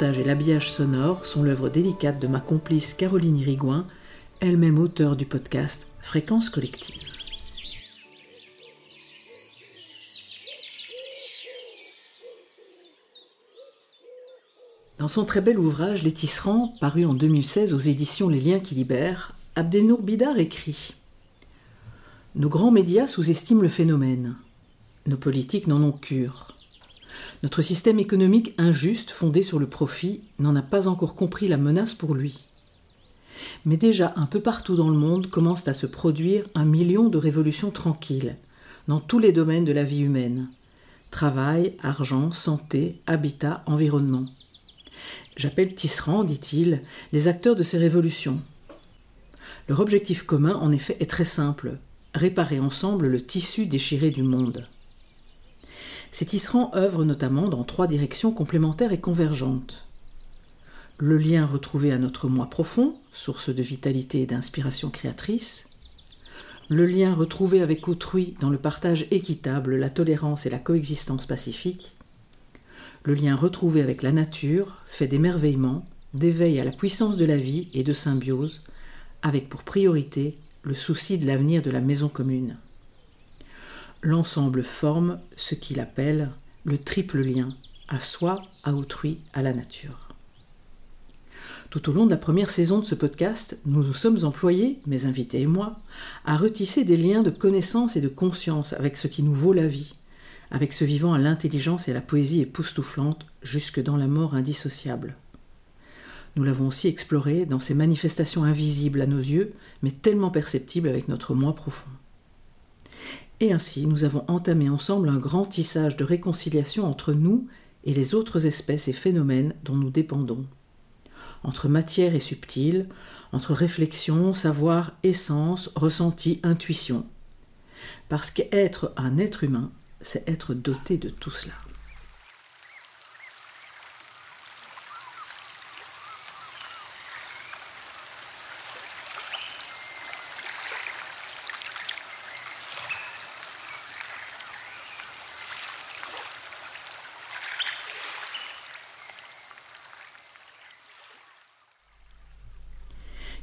Et l'habillage sonore sont l'œuvre délicate de ma complice Caroline Rigouin, elle-même auteure du podcast Fréquence collective. Dans son très bel ouvrage Les Tisserands, paru en 2016 aux éditions Les Liens qui libèrent, Abdenour Bidar écrit Nos grands médias sous-estiment le phénomène. Nos politiques n'en ont cure. Notre système économique injuste, fondé sur le profit, n'en a pas encore compris la menace pour lui. Mais déjà un peu partout dans le monde commencent à se produire un million de révolutions tranquilles, dans tous les domaines de la vie humaine. Travail, argent, santé, habitat, environnement. J'appelle tisserand, dit-il, les acteurs de ces révolutions. Leur objectif commun, en effet, est très simple réparer ensemble le tissu déchiré du monde. Ces tisserands œuvrent notamment dans trois directions complémentaires et convergentes. Le lien retrouvé à notre moi profond, source de vitalité et d'inspiration créatrice. Le lien retrouvé avec autrui dans le partage équitable, la tolérance et la coexistence pacifique. Le lien retrouvé avec la nature, fait d'émerveillement, d'éveil à la puissance de la vie et de symbiose, avec pour priorité le souci de l'avenir de la maison commune l'ensemble forme ce qu'il appelle le triple lien, à soi, à autrui, à la nature. Tout au long de la première saison de ce podcast, nous nous sommes employés, mes invités et moi, à retisser des liens de connaissance et de conscience avec ce qui nous vaut la vie, avec ce vivant à l'intelligence et à la poésie époustouflante jusque dans la mort indissociable. Nous l'avons aussi exploré dans ces manifestations invisibles à nos yeux, mais tellement perceptibles avec notre moi profond. Et ainsi, nous avons entamé ensemble un grand tissage de réconciliation entre nous et les autres espèces et phénomènes dont nous dépendons. Entre matière et subtil, entre réflexion, savoir, essence, ressenti, intuition. Parce qu'être un être humain, c'est être doté de tout cela.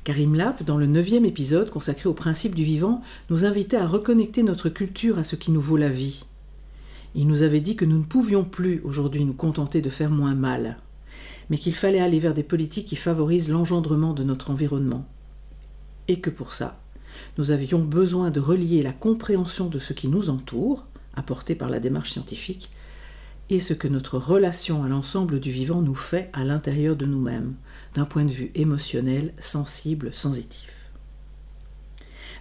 Karim Lap, dans le neuvième épisode consacré au principe du vivant, nous invitait à reconnecter notre culture à ce qui nous vaut la vie. Il nous avait dit que nous ne pouvions plus aujourd'hui nous contenter de faire moins mal, mais qu'il fallait aller vers des politiques qui favorisent l'engendrement de notre environnement. Et que pour ça, nous avions besoin de relier la compréhension de ce qui nous entoure, apportée par la démarche scientifique, et ce que notre relation à l'ensemble du vivant nous fait à l'intérieur de nous-mêmes, d'un point de vue émotionnel, sensible, sensitif.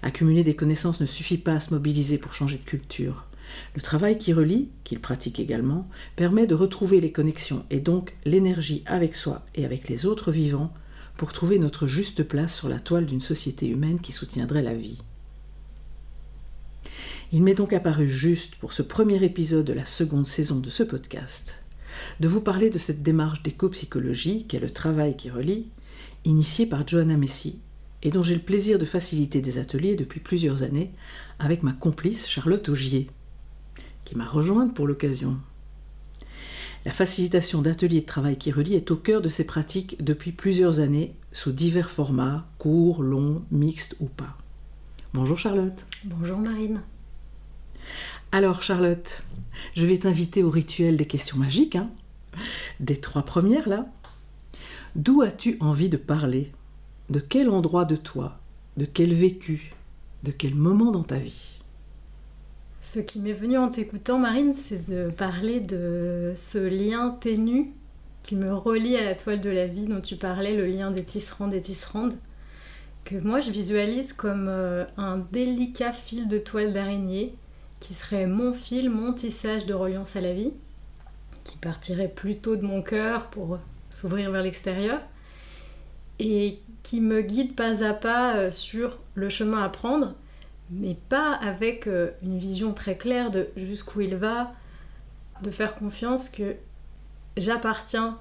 Accumuler des connaissances ne suffit pas à se mobiliser pour changer de culture. Le travail qui relie, qu'il pratique également, permet de retrouver les connexions et donc l'énergie avec soi et avec les autres vivants pour trouver notre juste place sur la toile d'une société humaine qui soutiendrait la vie. Il m'est donc apparu juste pour ce premier épisode de la seconde saison de ce podcast de vous parler de cette démarche d'éco-psychologie qu'est le travail qui relie, initiée par Johanna Messi, et dont j'ai le plaisir de faciliter des ateliers depuis plusieurs années avec ma complice Charlotte Augier, qui m'a rejointe pour l'occasion. La facilitation d'ateliers de travail qui relie est au cœur de ces pratiques depuis plusieurs années, sous divers formats, courts, longs, mixtes ou pas. Bonjour Charlotte. Bonjour Marine. Alors Charlotte, je vais t'inviter au rituel des questions magiques, hein, des trois premières là. D'où as-tu envie de parler? De quel endroit de toi? De quel vécu? De quel moment dans ta vie? Ce qui m'est venu en t'écoutant, Marine, c'est de parler de ce lien ténu qui me relie à la toile de la vie dont tu parlais, le lien des tisserandes et tisserandes, que moi je visualise comme euh, un délicat fil de toile d'araignée qui serait mon fil, mon tissage de reliance à la vie, qui partirait plutôt de mon cœur pour s'ouvrir vers l'extérieur, et qui me guide pas à pas euh, sur le chemin à prendre, mais pas avec euh, une vision très claire de jusqu'où il va, de faire confiance que j'appartiens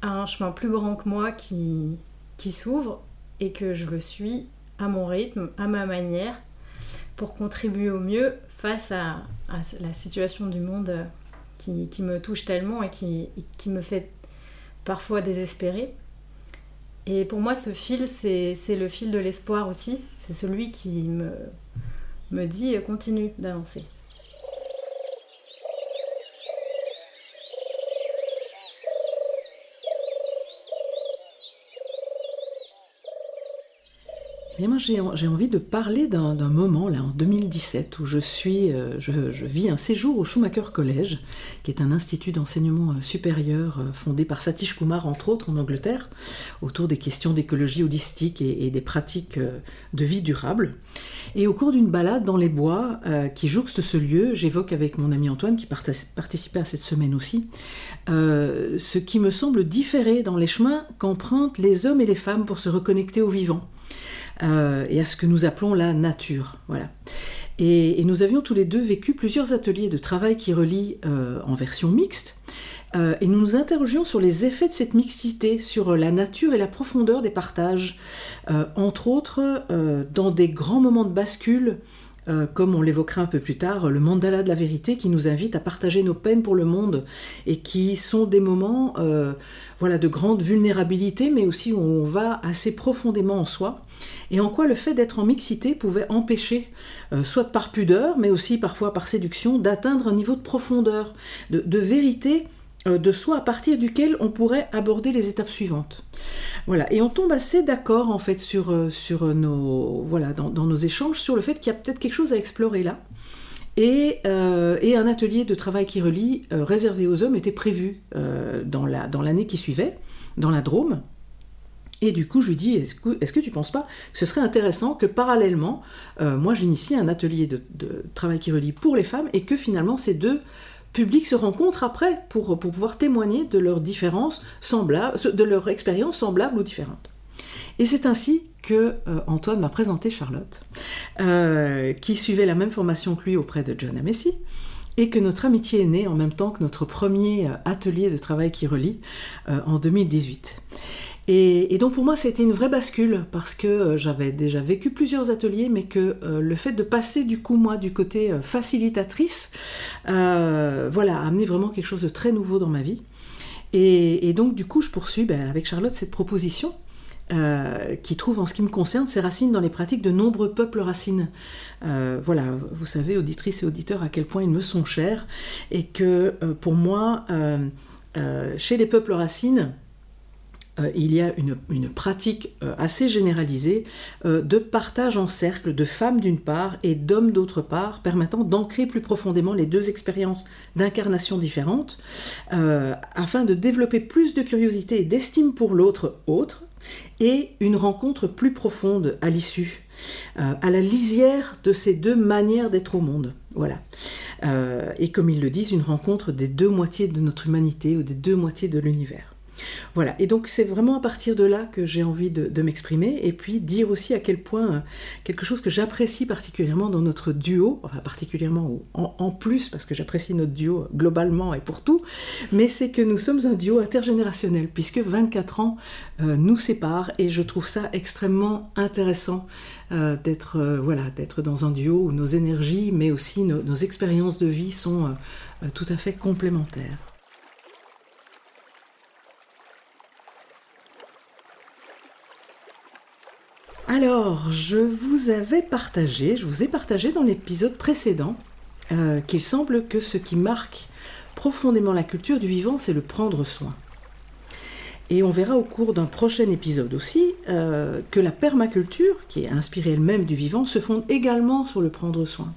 à un chemin plus grand que moi qui, qui s'ouvre et que je le suis à mon rythme, à ma manière, pour contribuer au mieux face à, la situation du monde euh, qui, me touche tellement et qui, me fait parfois désespérer. Et pour moi, ce fil, c'est le fil de l'espoir aussi. C'est celui qui me, me dit continue d'avancer. J'ai envie de parler d'un moment, là, en 2017, où je suis, euh, je, vis un séjour au Schumacher College, qui est un institut d'enseignement euh, supérieur euh, fondé par Satish Kumar, entre autres, en Angleterre, autour des questions d'écologie holistique et, des pratiques de vie durable. Et au cours d'une balade dans les bois qui jouxte ce lieu, j'évoque avec mon ami Antoine, qui participait à cette semaine aussi, ce qui me semble différer dans les chemins qu'empruntent les hommes et les femmes pour se reconnecter au vivant. Euh, et à ce que nous appelons la nature. Voilà. Et, nous avions tous les deux vécu plusieurs ateliers de travail qui relient euh, en version mixte. Euh, et nous nous interrogions sur les effets de cette mixité, sur la nature et la profondeur des partages, entre autres dans des grands moments de bascule comme on l'évoquera un peu plus tard, le mandala de la vérité qui nous invite à partager nos peines pour le monde et qui sont des moments voilà, de grande vulnérabilité, mais aussi où on va assez profondément en soi et en quoi le fait d'être en mixité pouvait empêcher, euh, soit par pudeur, mais aussi parfois par séduction, d'atteindre un niveau de profondeur, de, vérité euh, de soi à partir duquel on pourrait aborder les étapes suivantes. Voilà, et on tombe assez d'accord en fait sur, euh, sur nos voilà dans, nos échanges sur le fait qu'il y a peut-être quelque chose à explorer là. Et, un atelier de travail qui relie réservé aux hommes était prévu dans l'année qui suivait, dans la Drôme. Et du coup, je lui dis, est-ce que, est que, tu ne penses pas que ce serait intéressant que parallèlement, euh, moi j'initie un atelier de, travail qui relie pour les femmes et que finalement ces deux publics se rencontrent après pour, pour pouvoir témoigner de leurs différences semblables, de leur expérience semblable ou différente. Et c'est ainsi que euh, Antoine m'a présenté Charlotte, euh, qui suivait la même formation que lui auprès de John Messi, et que notre amitié est née en même temps que notre premier atelier de travail qui relie en 2018. Et, donc pour moi, c'était une vraie bascule parce que euh, j'avais déjà vécu plusieurs ateliers, mais que euh, le fait de passer du coup moi du côté euh, facilitatrice, voilà, a amené vraiment quelque chose de très nouveau dans ma vie. Et, donc du coup, je poursuis ben, avec Charlotte cette proposition. qui trouve en ce qui me concerne ses racines dans les pratiques de nombreux peuples racines. voilà, vous savez, auditrices et auditeurs, à quel point ils me sont chers, et que pour moi, chez les peuples racines, euh, il y a une, pratique euh, assez généralisée euh, de partage en cercle de femmes d'une part et d'hommes d'autre part, permettant d'ancrer plus profondément les deux expériences d'incarnation différentes, afin de développer plus de curiosité et d'estime pour l'autre autre, et une rencontre plus profonde à l'issue, à la lisière de ces deux manières d'être au monde. Voilà. et comme ils le disent, une rencontre des deux moitiés de notre humanité ou des deux moitiés de l'univers. Voilà, et donc c'est vraiment à partir de là que j'ai envie de, m'exprimer, et puis dire aussi à quel point euh, quelque chose que j'apprécie particulièrement dans notre duo, enfin particulièrement en, plus, parce que j'apprécie notre duo globalement et pour tout, mais c'est que nous sommes un duo intergénérationnel, puisque 24 ans euh, nous séparent, et je trouve ça extrêmement intéressant euh, d'être dans un duo où nos énergies, mais aussi nos expériences de vie sont tout à fait complémentaires. Alors, je vous avais partagé, je vous ai partagé dans l'épisode précédent euh, qu'il semble que ce qui marque profondément la culture du vivant, c'est le prendre soin. Et on verra au cours d'un prochain épisode aussi euh, que la permaculture, qui est inspirée elle-même du vivant, se fonde également sur le prendre soin.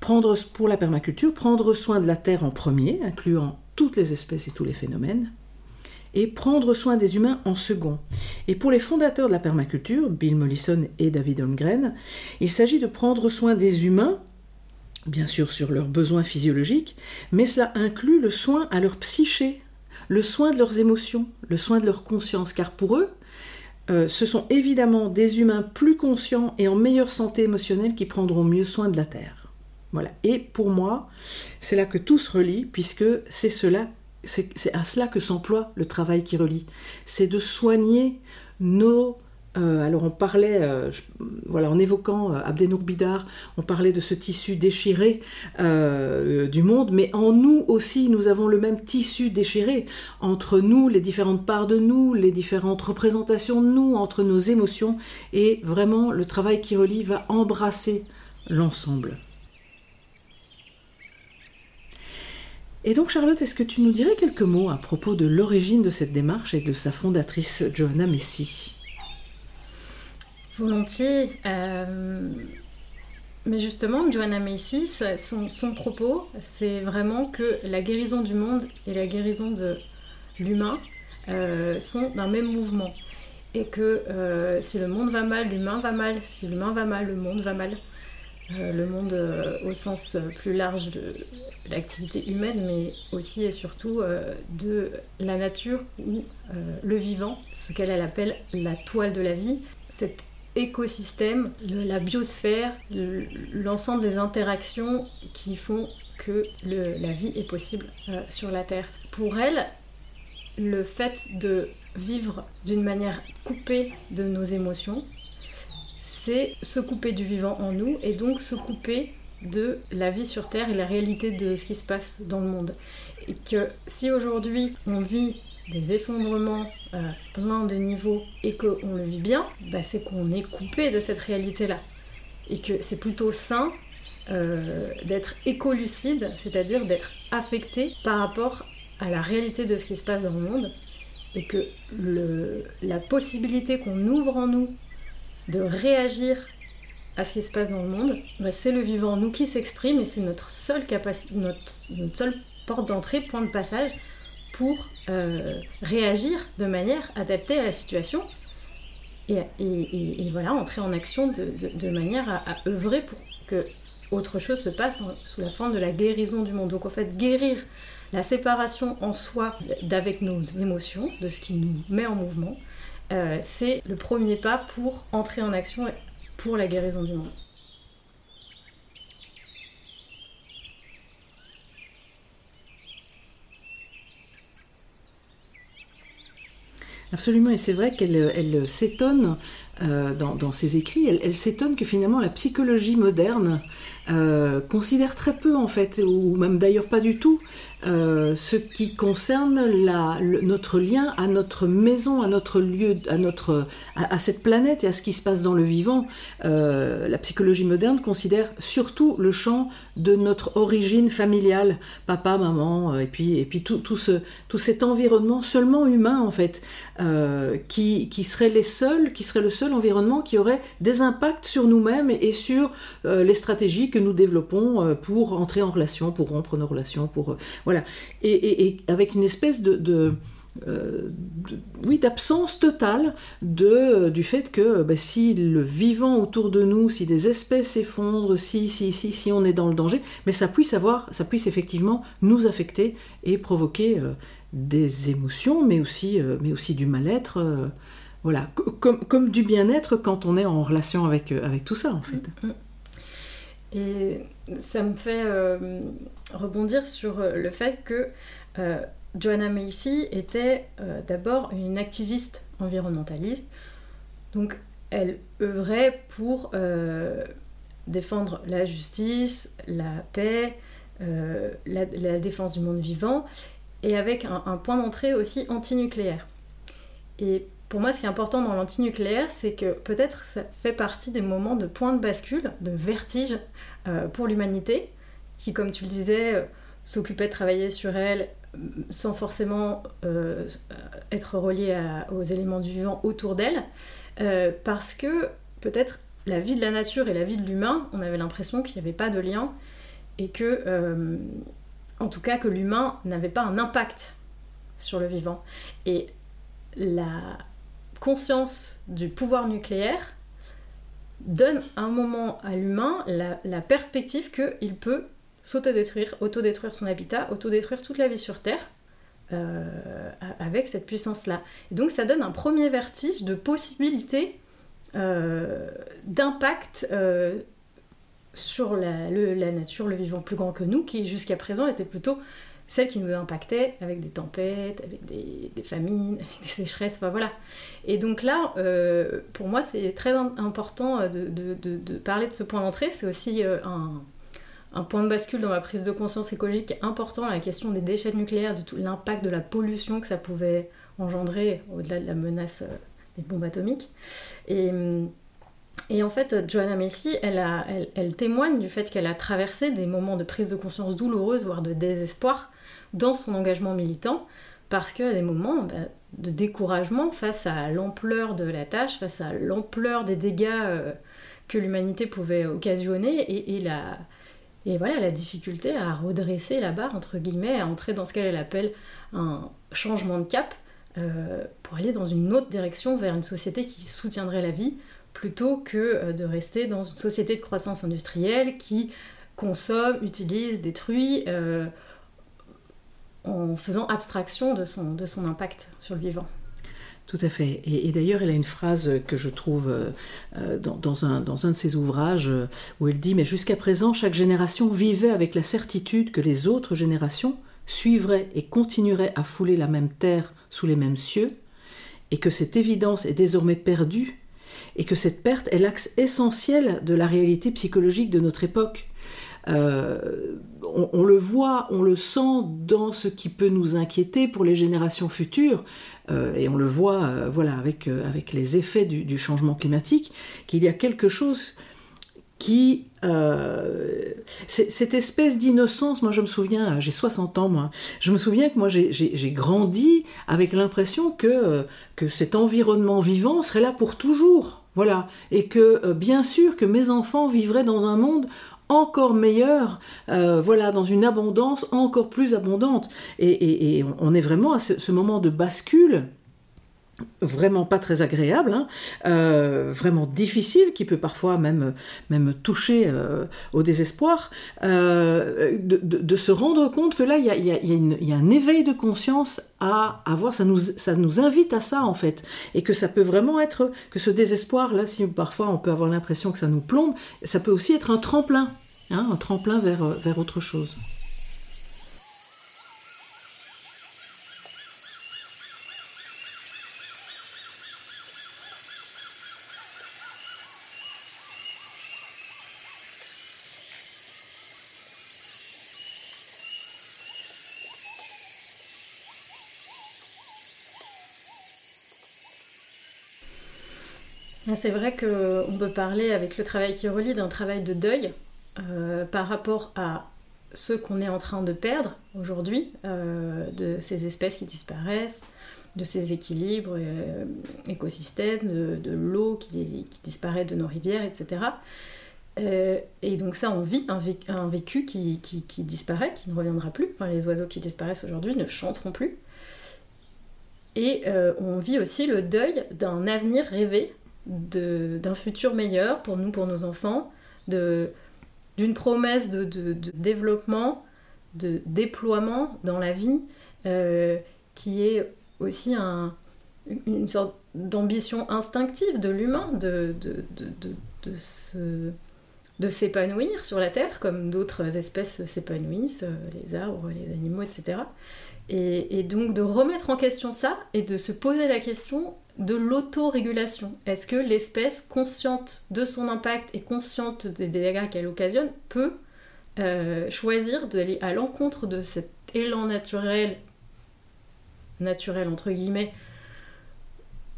Prendre pour la permaculture, prendre soin de la terre en premier, incluant toutes les espèces et tous les phénomènes, et prendre soin des humains en second. Et pour les fondateurs de la permaculture, Bill Mollison et David Holmgren, il s'agit de prendre soin des humains, bien sûr sur leurs besoins physiologiques, mais cela inclut le soin à leur psyché, le soin de leurs émotions, le soin de leur conscience, car pour eux, euh, ce sont évidemment des humains plus conscients et en meilleure santé émotionnelle qui prendront mieux soin de la Terre. Voilà. Et pour moi, c'est là que tout se relie, puisque c'est cela c'est à cela que s'emploie le travail qui relie. C'est de soigner nos... Euh, alors on parlait, euh, voilà, en évoquant euh, Bidar, on parlait de ce tissu déchiré du monde, mais en nous aussi, nous avons le même tissu déchiré entre nous, les différentes parts de nous, les différentes représentations de nous, entre nos émotions, et vraiment le travail qui relie va embrasser l'ensemble. Et donc Charlotte, est-ce que tu nous dirais quelques mots à propos de l'origine de cette démarche et de sa fondatrice Johanna Messi? Volontiers. Euh, mais justement, Johanna Messi, son, propos, c'est vraiment que la guérison du monde et la guérison de l'humain euh, sont d'un même mouvement. Et que euh, si le monde va mal, l'humain va mal. Si l'humain va mal, le monde va mal. Le monde au sens plus large de l'activité humaine, mais aussi et surtout euh, de la nature ou euh, le vivant, ce qu'elle appelle la toile de la vie, cet écosystème, la biosphère, l'ensemble des interactions qui font que la vie est possible euh, sur la Terre. Pour elle, le fait de vivre d'une manière coupée de nos émotions, c'est se couper du vivant en nous et donc se couper de la vie sur Terre et la réalité de ce qui se passe dans le monde. Et que si aujourd'hui on vit des effondrements à euh, plein de niveaux et qu'on le vit bien, bah c'est qu'on est coupé de cette réalité-là. Et que c'est plutôt sain euh, d'être écolucide, c'est-à-dire d'être affecté par rapport à la réalité de ce qui se passe dans le monde, et que la possibilité qu'on ouvre en nous de réagir à ce qui se passe dans le monde, bah, c'est le vivant, nous qui s'exprime et c'est notre seule capacité, notre, seule porte d'entrée, point de passage pour euh, réagir de manière adaptée à la situation et, voilà, entrer en action de, manière à, œuvrer pour que autre chose se passe sous la forme de la guérison du monde. Donc en fait, guérir la séparation en soi d'avec nos émotions, de ce qui nous met en mouvement, euh, c'est le premier pas pour entrer en action pour la guérison du monde. Absolument, et c'est vrai qu'elle elle, s'étonne euh, dans, ses écrits, elle, s'étonne que finalement la psychologie moderne euh, considère très peu en fait, ou même d'ailleurs pas du tout, euh, ce qui concerne notre lien à notre maison, à notre lieu, à, cette planète et à ce qui se passe dans le vivant. Euh, la psychologie moderne considère surtout le champ de notre origine familiale, papa, maman, euh, et puis, tout, tout, ce, tout cet environnement seulement humain en fait, qui, serait le seul environnement qui aurait des impacts sur nous-mêmes et, sur les stratégies que nous développons pour entrer en relation, pour rompre nos relations, pour. Et, avec une espèce de, euh, oui, d'absence totale de, du fait que bah, si le vivant autour de nous, si des espèces s'effondrent, si, si, si, si on est dans le danger, mais ça puisse avoir, ça puisse effectivement nous affecter et provoquer euh, des émotions, mais aussi, mais aussi du mal-être. voilà, comme, comme du bien-être quand on est en relation avec, avec tout ça, en fait. Mm, mm. Et ça me fait rebondir sur le fait que Joanna Macy était d'abord une activiste environnementaliste. Donc elle œuvrait pour euh, défendre la justice, la paix, euh, la, défense du monde vivant, et avec un, point d'entrée aussi antinucléaire. Et pour moi, ce qui est important dans l'antinucléaire, c'est que peut-être ça fait partie des moments de point de bascule, de vertige euh, pour l'humanité, qui, comme tu le disais, s'occupait de travailler sur elle sans forcément être relié aux éléments du vivant autour d'elle. Euh, parce que peut-être la vie de la nature et la vie de l'humain, on avait l'impression qu'il n'y avait pas de lien et que, euh, en tout cas, que l'humain n'avait pas un impact sur le vivant. Et la conscience du pouvoir nucléaire donne un moment à l'humain la, perspective qu'il peut s'autodétruire, autodétruire son habitat, autodétruire toute la vie sur Terre, euh, avec cette puissance-là. Donc ça donne un premier vertige de possibilité euh, d'impact euh, sur la, nature, le vivant plus grand que nous, qui jusqu'à présent était plutôt celle qui nous impactait avec des tempêtes, avec des, famines, avec des sécheresses, enfin voilà. Et donc là, pour moi, c'est très important de, parler de ce point d'entrée. C'est aussi un, un point de bascule dans ma prise de conscience écologique important, la question des déchets nucléaires, de tout l'impact de la pollution que ça pouvait engendrer au-delà de la menace euh, des bombes atomiques. Et, et en fait, Joanna Messi, elle, elle, témoigne du fait qu'elle a traversé des moments de prise de conscience douloureuse, voire de désespoir, dans son engagement militant, parce a des moments bah, de découragement face à l'ampleur de la tâche, face à l'ampleur des dégâts euh, que l'humanité pouvait occasionner, et la et voilà, la difficulté à redresser la barre, entre guillemets, à entrer dans ce qu'elle appelle un changement de cap euh, pour aller dans une autre direction vers une société qui soutiendrait la vie, plutôt que euh, de rester dans une société de croissance industrielle qui consomme, utilise, détruit, euh, en faisant abstraction de son, de son impact sur le vivant. Tout à fait. Et, d'ailleurs, elle a une phrase que je trouve euh, euh, dans, un, de ses ouvrages euh, où elle dit Mais jusqu'à présent, chaque génération vivait avec la certitude que les autres générations suivraient et continueraient à fouler la même terre sous les mêmes cieux, et que cette évidence est désormais perdue, et que cette perte est l'axe essentiel de la réalité psychologique de notre époque. On, le voit, on le sent dans ce qui peut nous inquiéter pour les générations futures. Euh, et on le voit euh, voilà, avec, euh, avec les effets du, changement climatique, qu'il y a quelque chose qui... cette espèce d'innocence, moi je me souviens, j'ai 60 ans moi, je me souviens que moi j'ai grandi avec l'impression que, que cet environnement vivant serait là pour toujours. Voilà. Et que bien sûr que mes enfants vivraient dans un monde encore meilleur, euh, voilà, dans une abondance encore plus abondante. Et, on est vraiment à ce, moment de bascule vraiment pas très agréable, hein, euh, vraiment difficile, qui peut parfois même, même toucher euh, au désespoir, de, se rendre compte que là, il y a, un éveil de conscience à avoir, ça nous, ça nous invite à ça en fait, et que ça peut vraiment être, que ce désespoir, là, si parfois on peut avoir l'impression que ça nous plombe, ça peut aussi être un tremplin Hein, un tremplin vers, euh, vers autre chose. C'est vrai qu'on peut parler avec le travail qui relie d'un travail de deuil, euh, par rapport à ce qu'on est en train de perdre aujourd'hui, euh, de ces espèces qui disparaissent, de ces équilibres euh, écosystèmes, de, l'eau qui, disparaît de nos rivières, etc. et donc ça, on vit un, vécu, qui, disparaît, qui ne reviendra plus. les oiseaux qui disparaissent aujourd'hui ne chanteront plus. Et on vit aussi le deuil d'un avenir rêvé, d'un futur meilleur pour nous, pour nos enfants, de, d'une promesse de, développement, de déploiement dans la vie, euh, qui est aussi un, une sorte d'ambition instinctive de l'humain de, de, de, de, de s'épanouir sur la Terre, comme d'autres espèces s'épanouissent, euh, les arbres, les animaux, etc. Et, et, donc de remettre en question ça et de se poser la question de l'autorégulation. Est-ce que l'espèce, consciente de son impact et consciente des dégâts qu'elle occasionne, peut euh, choisir d'aller à l'encontre de cet élan naturel, naturel entre guillemets,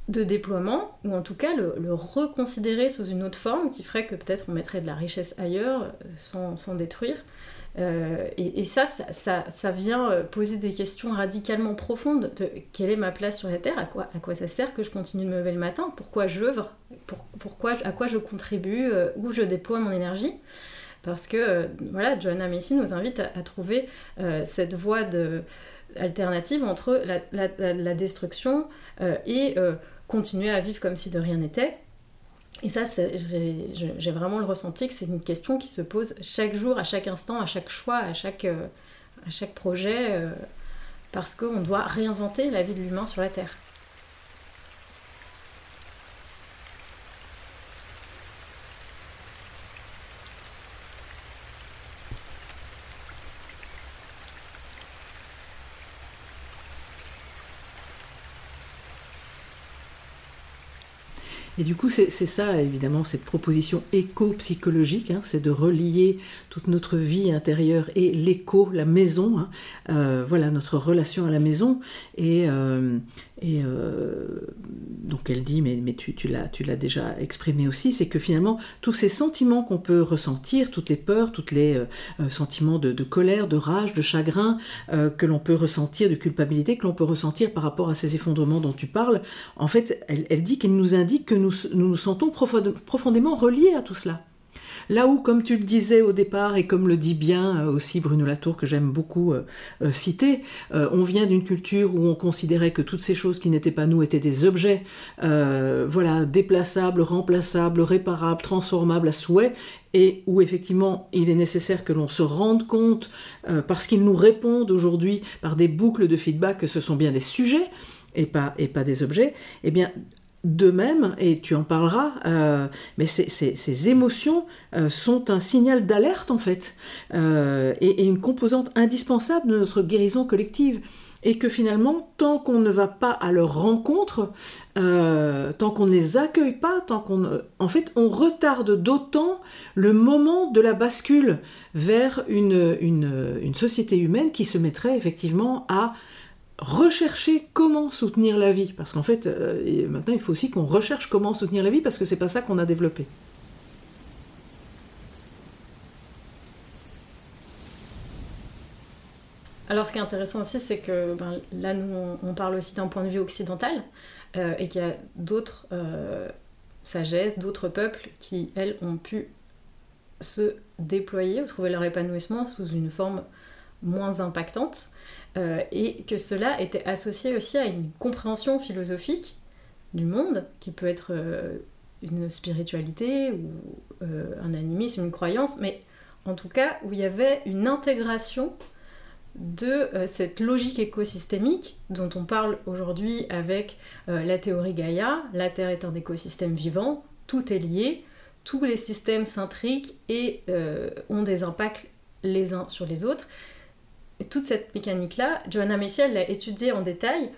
de déploiement, ou en tout cas le, reconsidérer sous une autre forme qui ferait que peut-être on mettrait de la richesse ailleurs sans, sans détruire. Euh, et, ça, ça, ça, vient euh, poser des questions radicalement profondes de quelle est ma place sur la Terre, à quoi, à quoi ça sert que je continue de me lever le matin, pourquoi j'œuvre, pour, pourquoi, à quoi je contribue, euh, où je déploie mon énergie. Parce que voilà, Joanna Messi nous invite à, trouver cette voie de, alternative entre la, la, la destruction et continuer à vivre comme si de rien n'était. Et ça, j'ai vraiment le ressenti que c'est une question qui se pose chaque jour, à chaque instant, à chaque choix, à chaque, euh, projet, euh, parce qu'on doit réinventer la vie de l'humain sur la Terre. Et du coup, c'est ça, évidemment, cette proposition éco-psychologique, hein, c'est de relier toute notre vie intérieure et l'écho, la maison, hein, euh, voilà, notre relation à la maison. Et, euh, et euh, donc elle dit, mais, tu, l'as déjà exprimé aussi, c'est que finalement, tous ces sentiments qu'on peut ressentir, toutes les peurs, tous les euh, euh, sentiments de, colère, de rage, de chagrin, que l'on peut ressentir, de culpabilité, que l'on peut ressentir par rapport à ces effondrements dont tu parles, en fait, elle, dit qu'elle nous indique que nous, nous sentons profondément reliés à tout cela. Là où, comme tu le disais au départ, et comme le dit bien euh, aussi Bruno Latour, que j'aime beaucoup euh, euh, citer, on vient d'une culture où on considérait que toutes ces choses qui n'étaient pas nous étaient des objets, voilà, déplaçables, remplaçables, réparables, transformables à souhait, et où effectivement il est nécessaire que l'on se rende compte, parce qu'ils nous répondent aujourd'hui par des boucles de feedback que ce sont bien des sujets et pas, et pas des objets, eh bien de même, et tu en parleras, euh, mais ces, émotions euh, sont un signal d'alerte en fait, euh, et, une composante indispensable de notre guérison collective. Et que finalement, tant qu'on ne va pas à leur rencontre, tant qu'on ne les accueille pas, tant qu'on, en fait, on retarde d'autant le moment de la bascule vers une société humaine qui se mettrait effectivement à rechercher comment soutenir la vie. Parce qu'en fait, euh, maintenant, il faut aussi qu'on recherche comment soutenir la vie parce que c'est pas ça qu'on a développé. Alors, ce qui est intéressant aussi, c'est que ben, là, nous, on parle aussi d'un point de vue occidental euh, et qu'il y a d'autres euh, sagesses, d'autres peuples qui, elles, ont pu se déployer ou trouver leur épanouissement sous une forme moins impactante. Euh, et que cela était associé aussi à une compréhension philosophique du monde, qui peut être euh, une spiritualité ou euh, un animisme, une croyance, mais en tout cas où il y avait une intégration de cette logique écosystémique dont on parle aujourd'hui avec la théorie Gaïa. La Terre est un écosystème vivant, tout est lié, tous les systèmes s'intriquent et ont des impacts les uns sur les autres. Toute cette mécanique-là, Johanna Messi, elle l'a étudiée en détail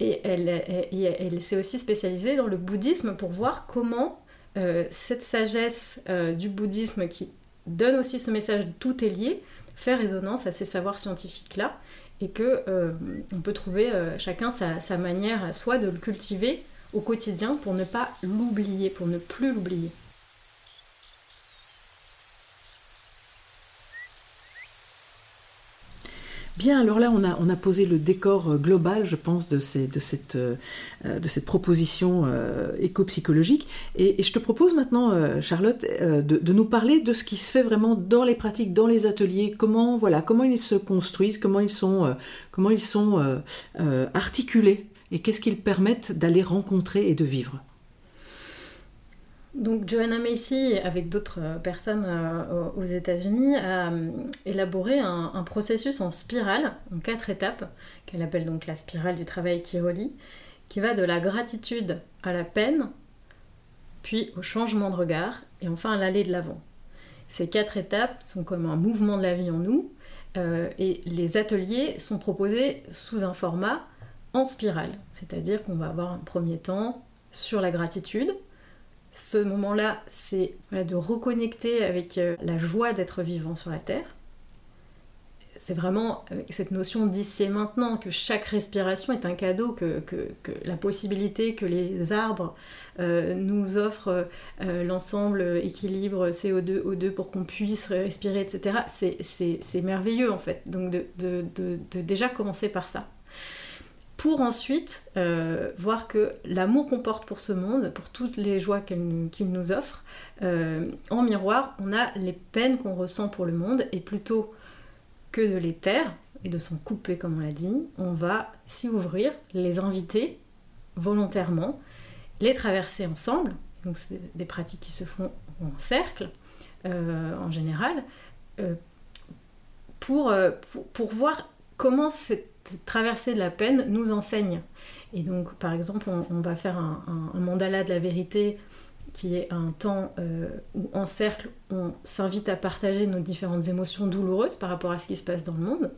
et elle, elle, s'est aussi spécialisée dans le bouddhisme pour voir comment euh, cette sagesse euh, du bouddhisme qui donne aussi ce message tout est lié fait résonance à ces savoirs scientifiques-là et que euh, on peut trouver chacun sa, sa manière à soi de le cultiver au quotidien pour ne pas l'oublier, pour ne plus l'oublier. Bien, alors là, on a, posé le décor euh, global, je pense, de, ces, de, cette, euh, de cette proposition euh, éco-psychologique. Et, je te propose maintenant, Charlotte, de, nous parler de ce qui se fait vraiment dans les pratiques, dans les ateliers, comment, voilà, comment ils se construisent, comment ils sont, comment ils sont articulés et qu'est-ce qu'ils permettent d'aller rencontrer et de vivre. Donc Joanna Macy, avec d'autres euh, personnes euh, aux États-Unis, a euh, élaboré un, processus en spirale, en quatre étapes, qu'elle appelle donc la spirale du travail qui relie, qui va de la gratitude à la peine, puis au changement de regard, et enfin à l'aller de l'avant. Ces quatre étapes sont comme un mouvement de la vie en nous, et les ateliers sont proposés sous un format en spirale, c'est-à-dire qu'on va avoir un premier temps sur la gratitude, ce moment-là, c'est de reconnecter avec euh, la joie d'être vivant sur la Terre. C'est vraiment cette notion d'ici et maintenant, que chaque respiration est un cadeau, que, la possibilité que les arbres euh, nous offrent euh, l'ensemble équilibre CO2, O2 pour qu'on puisse respirer, etc. C'est merveilleux en fait. Donc de déjà commencer par ça pour ensuite euh, voir que l'amour qu'on porte pour ce monde, pour toutes les joies qu'il nous offre, euh, en miroir, on a les peines qu'on ressent pour le monde, et plutôt que de les taire et de s'en couper, comme on l'a dit, on va s'y ouvrir, les inviter volontairement, les traverser ensemble, donc c'est des pratiques qui se font en cercle euh, en général, pour, pour, pour voir comment cette traversée de la peine nous enseigne. Et donc, par exemple, on, va faire un, mandala de la vérité qui est un temps euh, où en cercle, on s'invite à partager nos différentes émotions douloureuses par rapport à ce qui se passe dans le monde.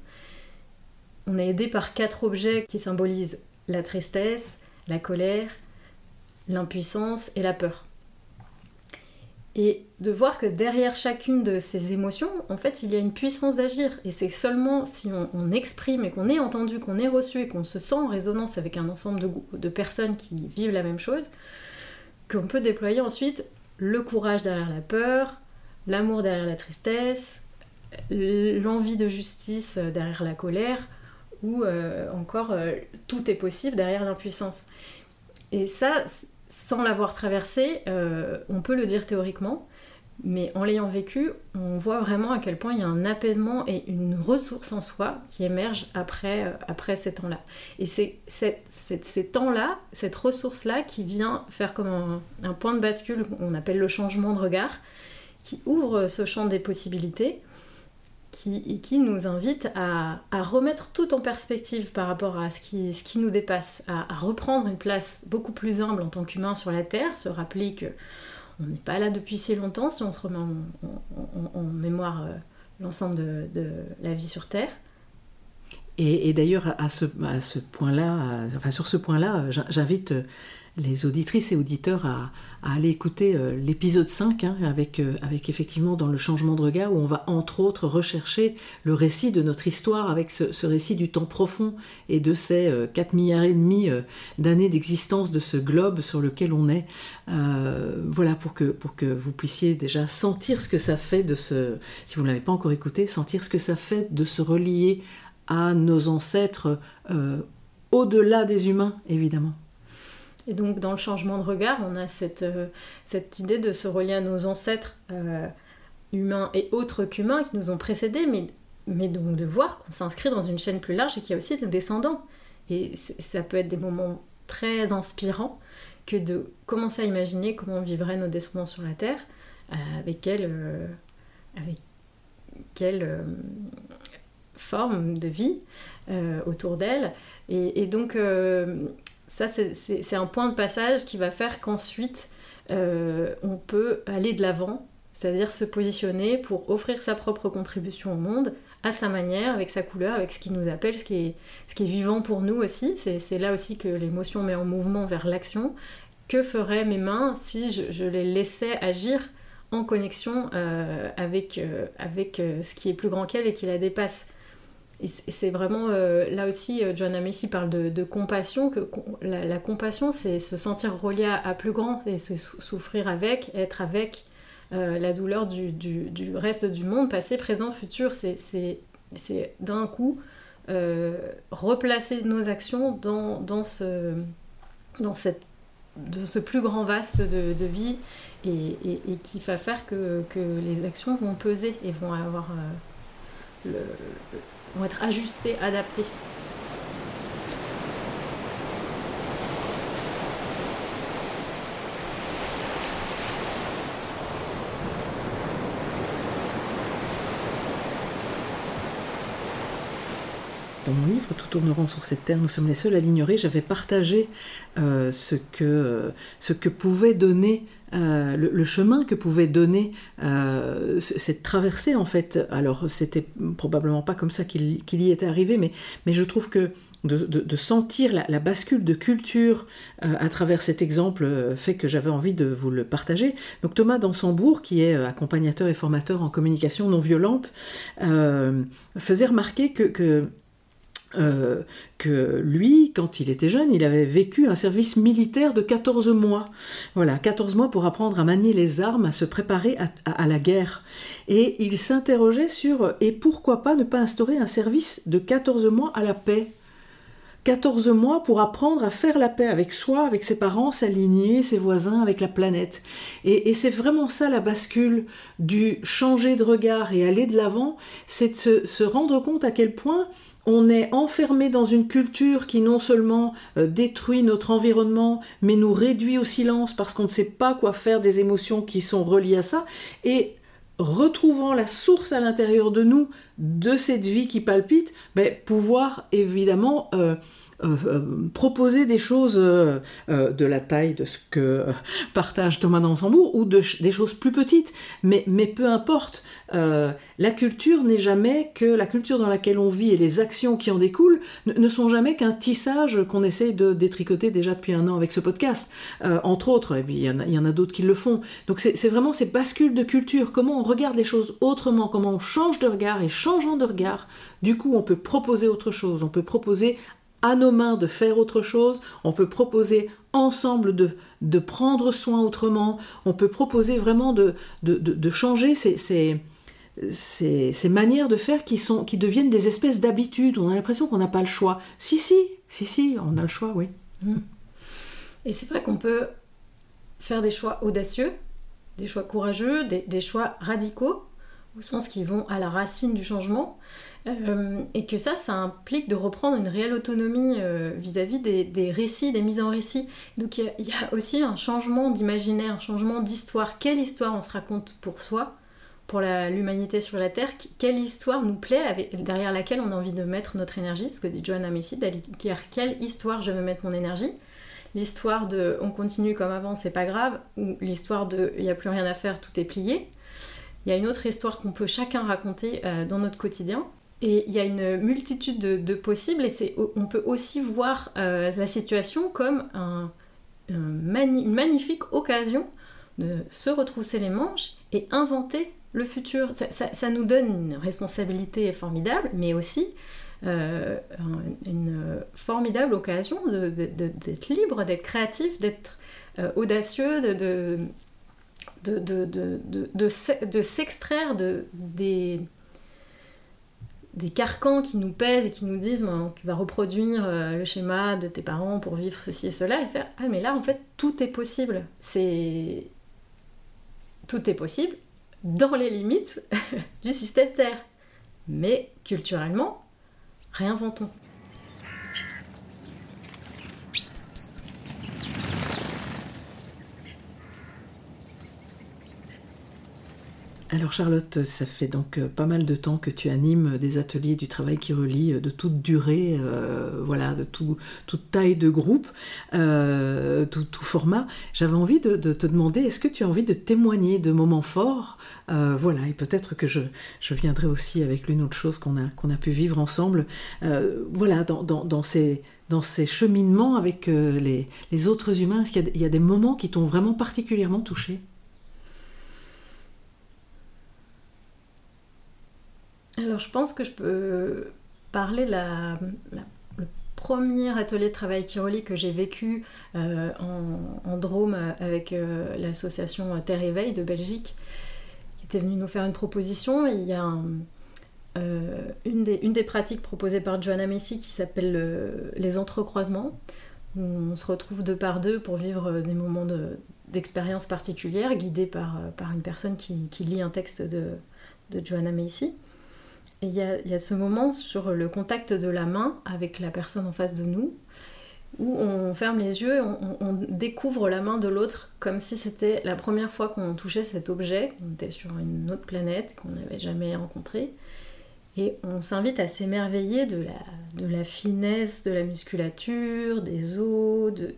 On est aidé par quatre objets qui symbolisent la tristesse, la colère, l'impuissance et la peur. Et de voir que derrière chacune de ces émotions, en fait, il y a une puissance d'agir. Et c'est seulement si on, exprime et qu'on est entendu, qu'on est reçu et qu'on se sent en résonance avec un ensemble de, de personnes qui vivent la même chose, qu'on peut déployer ensuite le courage derrière la peur, l'amour derrière la tristesse, l'envie de justice derrière la colère, ou euh, encore euh, tout est possible derrière l'impuissance. Et ça, sans l'avoir traversé, euh, on peut le dire théoriquement, mais en l'ayant vécu, on voit vraiment à quel point il y a un apaisement et une ressource en soi qui émerge après, euh, après ces temps-là. Et c'est ces temps-là, cette ressource-là qui vient faire comme un, un point de bascule, qu'on appelle le changement de regard, qui ouvre ce champ des possibilités qui, nous invite à, remettre tout en perspective par rapport à ce qui, nous dépasse, à, reprendre une place beaucoup plus humble en tant qu'humain sur la Terre, se rappeler que on n'est pas là depuis si longtemps si on se remet en, mémoire euh, l'ensemble de, la vie sur Terre. Et, d'ailleurs, à ce, point-là, enfin sur ce point-là, j'invite les auditrices et auditeurs à, aller écouter euh, l'épisode 5 hein, avec, euh, avec effectivement dans le changement de regard où on va entre autres rechercher le récit de notre histoire avec ce, récit du temps profond et de ces 4 euh, milliards et demi d'années d'existence de ce globe sur lequel on est. voilà pour que, pour que vous puissiez déjà sentir ce que ça fait de se, si vous ne l'avez pas encore écouté, sentir ce que ça fait de se relier à nos ancêtres au-delà des humains évidemment. Et donc dans le changement de regard, on a cette, euh, cette idée de se relier à nos ancêtres euh, humains et autres qu'humains qui nous ont précédés, mais, mais donc de voir qu'on s'inscrit dans une chaîne plus large et qu'il y a aussi des descendants. Et ça peut être des moments très inspirants que de commencer à imaginer comment vivraient nos descendants sur la Terre, euh, avec quelle, avec quelle forme de vie autour d'elles. Et, et, donc ça, c'est un point de passage qui va faire qu'ensuite, euh, on peut aller de l'avant, c'est-à-dire se positionner pour offrir sa propre contribution au monde à sa manière, avec sa couleur, avec ce qui nous appelle, ce qui est, ce qui est vivant pour nous aussi. C'est là aussi que l'émotion met en mouvement vers l'action. Que feraient mes mains si je, les laissais agir en connexion euh, avec, euh, avec ce qui est plus grand qu'elle et qui la dépasse? Et c'est vraiment euh, là aussi, euh, John Messi parle de, compassion, que la, compassion c'est se sentir relié à, plus grand et se souffrir avec, être avec euh, la douleur du, reste du monde, passé, présent, futur. C'est d'un coup replacer nos actions dans, ce, plus grand vaste de, vie et, et, qui va faire que, que, les actions vont peser et vont avoir le vont être ajustés, adaptés. dans mon livre, tout tourneront sur cette terre, nous sommes les seuls à l'ignorer, j'avais partagé euh, ce que pouvait donner le, chemin que pouvait donner cette traversée en fait. Alors c'était probablement pas comme ça qu'il y était arrivé, mais, je trouve que de, sentir la, bascule de culture euh, à travers cet exemple euh, fait que j'avais envie de vous le partager. Donc Thomas Dansembourg, qui est euh, accompagnateur et formateur en communication non violente, faisait remarquer que, que que lui, quand il était jeune, il avait vécu un service militaire de 14 mois. Voilà, 14 mois pour apprendre à manier les armes, à se préparer à la guerre. Et il s'interrogeait sur et pourquoi pas ne pas instaurer un service de 14 mois à la paix? 14 mois pour apprendre à faire la paix avec soi, avec ses parents, s'aligner, ses voisins, avec la planète. Et, c'est vraiment ça la bascule du changer de regard et aller de l'avant, c'est de se, rendre compte à quel point on est enfermé dans une culture qui non seulement euh, détruit notre environnement, mais nous réduit au silence parce qu'on ne sait pas quoi faire des émotions qui sont reliées à ça, et retrouvant la source à l'intérieur de nous de cette vie qui palpite, ben, pouvoir évidemment euh, euh, euh, proposer des choses euh, de la taille de ce que partage Thomas d'Ansembourg ou de, des choses plus petites, mais, peu importe. la culture n'est jamais que la culture dans laquelle on vit et les actions qui en découlent ne, sont jamais qu'un tissage qu'on essaye de détricoter déjà depuis un an avec ce podcast, entre autres, et il y en a, d'autres qui le font. Donc c'est vraiment ces bascules de culture, comment on regarde les choses autrement, comment on change de regard et changeant de regard, du coup on peut proposer autre chose, on peut proposer à nos mains de faire autre chose, on peut proposer ensemble de, de prendre soin autrement, on peut proposer vraiment de, de, de changer ces, ces, ces, manières de faire qui, sont, qui deviennent des espèces d'habitudes. On a l'impression qu'on n'a pas le choix. Si, si, si, si, on a le choix, oui. Mmh. Et c'est vrai qu'on peut faire des choix audacieux, des choix courageux, des, des choix radicaux, au sens qui vont à la racine du changement. Euh, et que ça, ça implique de reprendre une réelle autonomie euh, vis-à-vis des, récits, des mises en récit. Donc il y, a aussi un changement d'imaginaire, un changement d'histoire. Quelle histoire on se raconte pour soi, pour l'humanité sur la Terre? Quelle histoire nous plaît, derrière laquelle on a envie de mettre notre énergie? Ce que dit Joanna Messi, derrière quelle histoire je veux mettre mon énergie? L'histoire de on continue comme avant, c'est pas grave, ou l'histoire de il n'y a plus rien à faire, tout est plié. Il y a une autre histoire qu'on peut chacun raconter euh, dans notre quotidien. Et il y a une multitude de, possibles et on peut aussi voir euh, la situation comme une magnifique occasion de se retrousser les manches et inventer le futur. Ça, nous donne une responsabilité formidable, mais aussi euh, une formidable occasion d'être libre, d'être créatif, d'être euh, audacieux, de, de s'extraire des des carcans qui nous pèsent et qui nous disent tu vas reproduire euh, le schéma de tes parents pour vivre ceci et cela. Et faire ah mais là en fait tout est possible. C'est tout est possible dans les limites du système Terre. Mais culturellement réinventons Alors Charlotte, ça fait donc euh, pas mal de temps que tu animes des ateliers du travail qui relie euh, de toute durée, euh, voilà, de toute taille de groupe, tout, format. J'avais envie de, te demander, est-ce que tu as envie de témoigner de moments forts? Voilà, et peut-être que je, viendrai aussi avec l'une autre chose qu'on a, a pu vivre ensemble. voilà, dans, ces dans ces cheminements avec les, autres humains Est-ce qu'il y, a des moments qui t'ont vraiment particulièrement touché? Alors je pense que je peux parler de la, le premier atelier de travail qui relie que j'ai vécu euh, en, Drôme avec euh, l'association Terre Éveil de Belgique, qui était venue nous faire une proposition. il y a euh, une, des, pratiques proposées par Joanna Messi qui s'appelle les entrecroisements, où on se retrouve deux par deux pour vivre des moments d'expérience particulière, guidés par, une personne qui, qui, lit un texte de, de Joanna Macy il y, a, ce moment sur le contact de la main avec la personne en face de nous, où on ferme les yeux, on, on découvre la main de l'autre comme si c'était la première fois qu'on touchait cet objet, qu'on était sur une autre planète, qu'on n'avait jamais rencontré. Et on s'invite à s'émerveiller de la, finesse de la musculature, des os, de,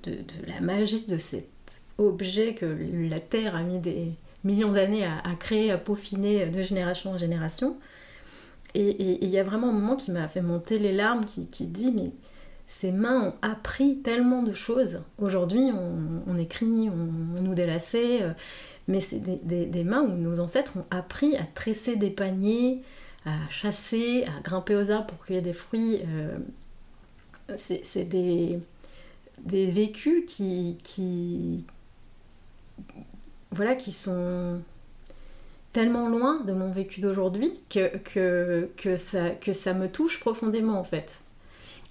la magie de cet objet que la Terre a mis des millions d'années à, créer, à peaufiner de génération en génération. Et il y a vraiment un moment qui m'a fait monter les larmes, qui, dit, mais ces mains ont appris tellement de choses. Aujourd'hui, on, écrit, on, nous délaçait, euh, mais c'est des, mains où nos ancêtres ont appris à tresser des paniers, à chasser, à grimper aux arbres pour cueillir des fruits. Euh, c'est des, vécus qui, voilà, qui sont tellement loin de mon vécu d'aujourd'hui que, que, que, ça, que ça me touche profondément en fait.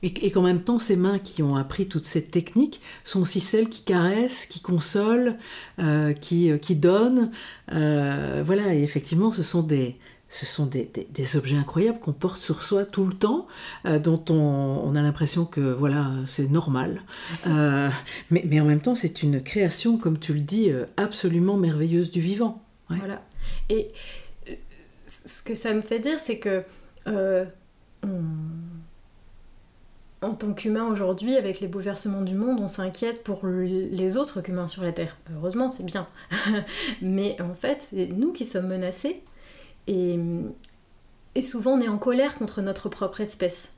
Et, qu'en même temps, ces mains qui ont appris toute cette technique sont aussi celles qui caressent, qui consolent, euh, qui, euh, qui donnent. Euh, voilà, et effectivement, ce sont des, ce sont des, des, objets incroyables qu'on porte sur soi tout le temps, dont on, on a l'impression que voilà, c'est normal. mais, mais, en même temps, c'est une création, comme tu le dis, absolument merveilleuse du vivant. Voilà. Et ce que ça me fait dire, c'est que on en tant qu'humain aujourd'hui, avec les bouleversements du monde, on s'inquiète pour les autres qu'humains sur la Terre. Heureusement, c'est bien. Mais en fait, c'est nous qui sommes menacés. Et, et, souvent, on est en colère contre notre propre espèce.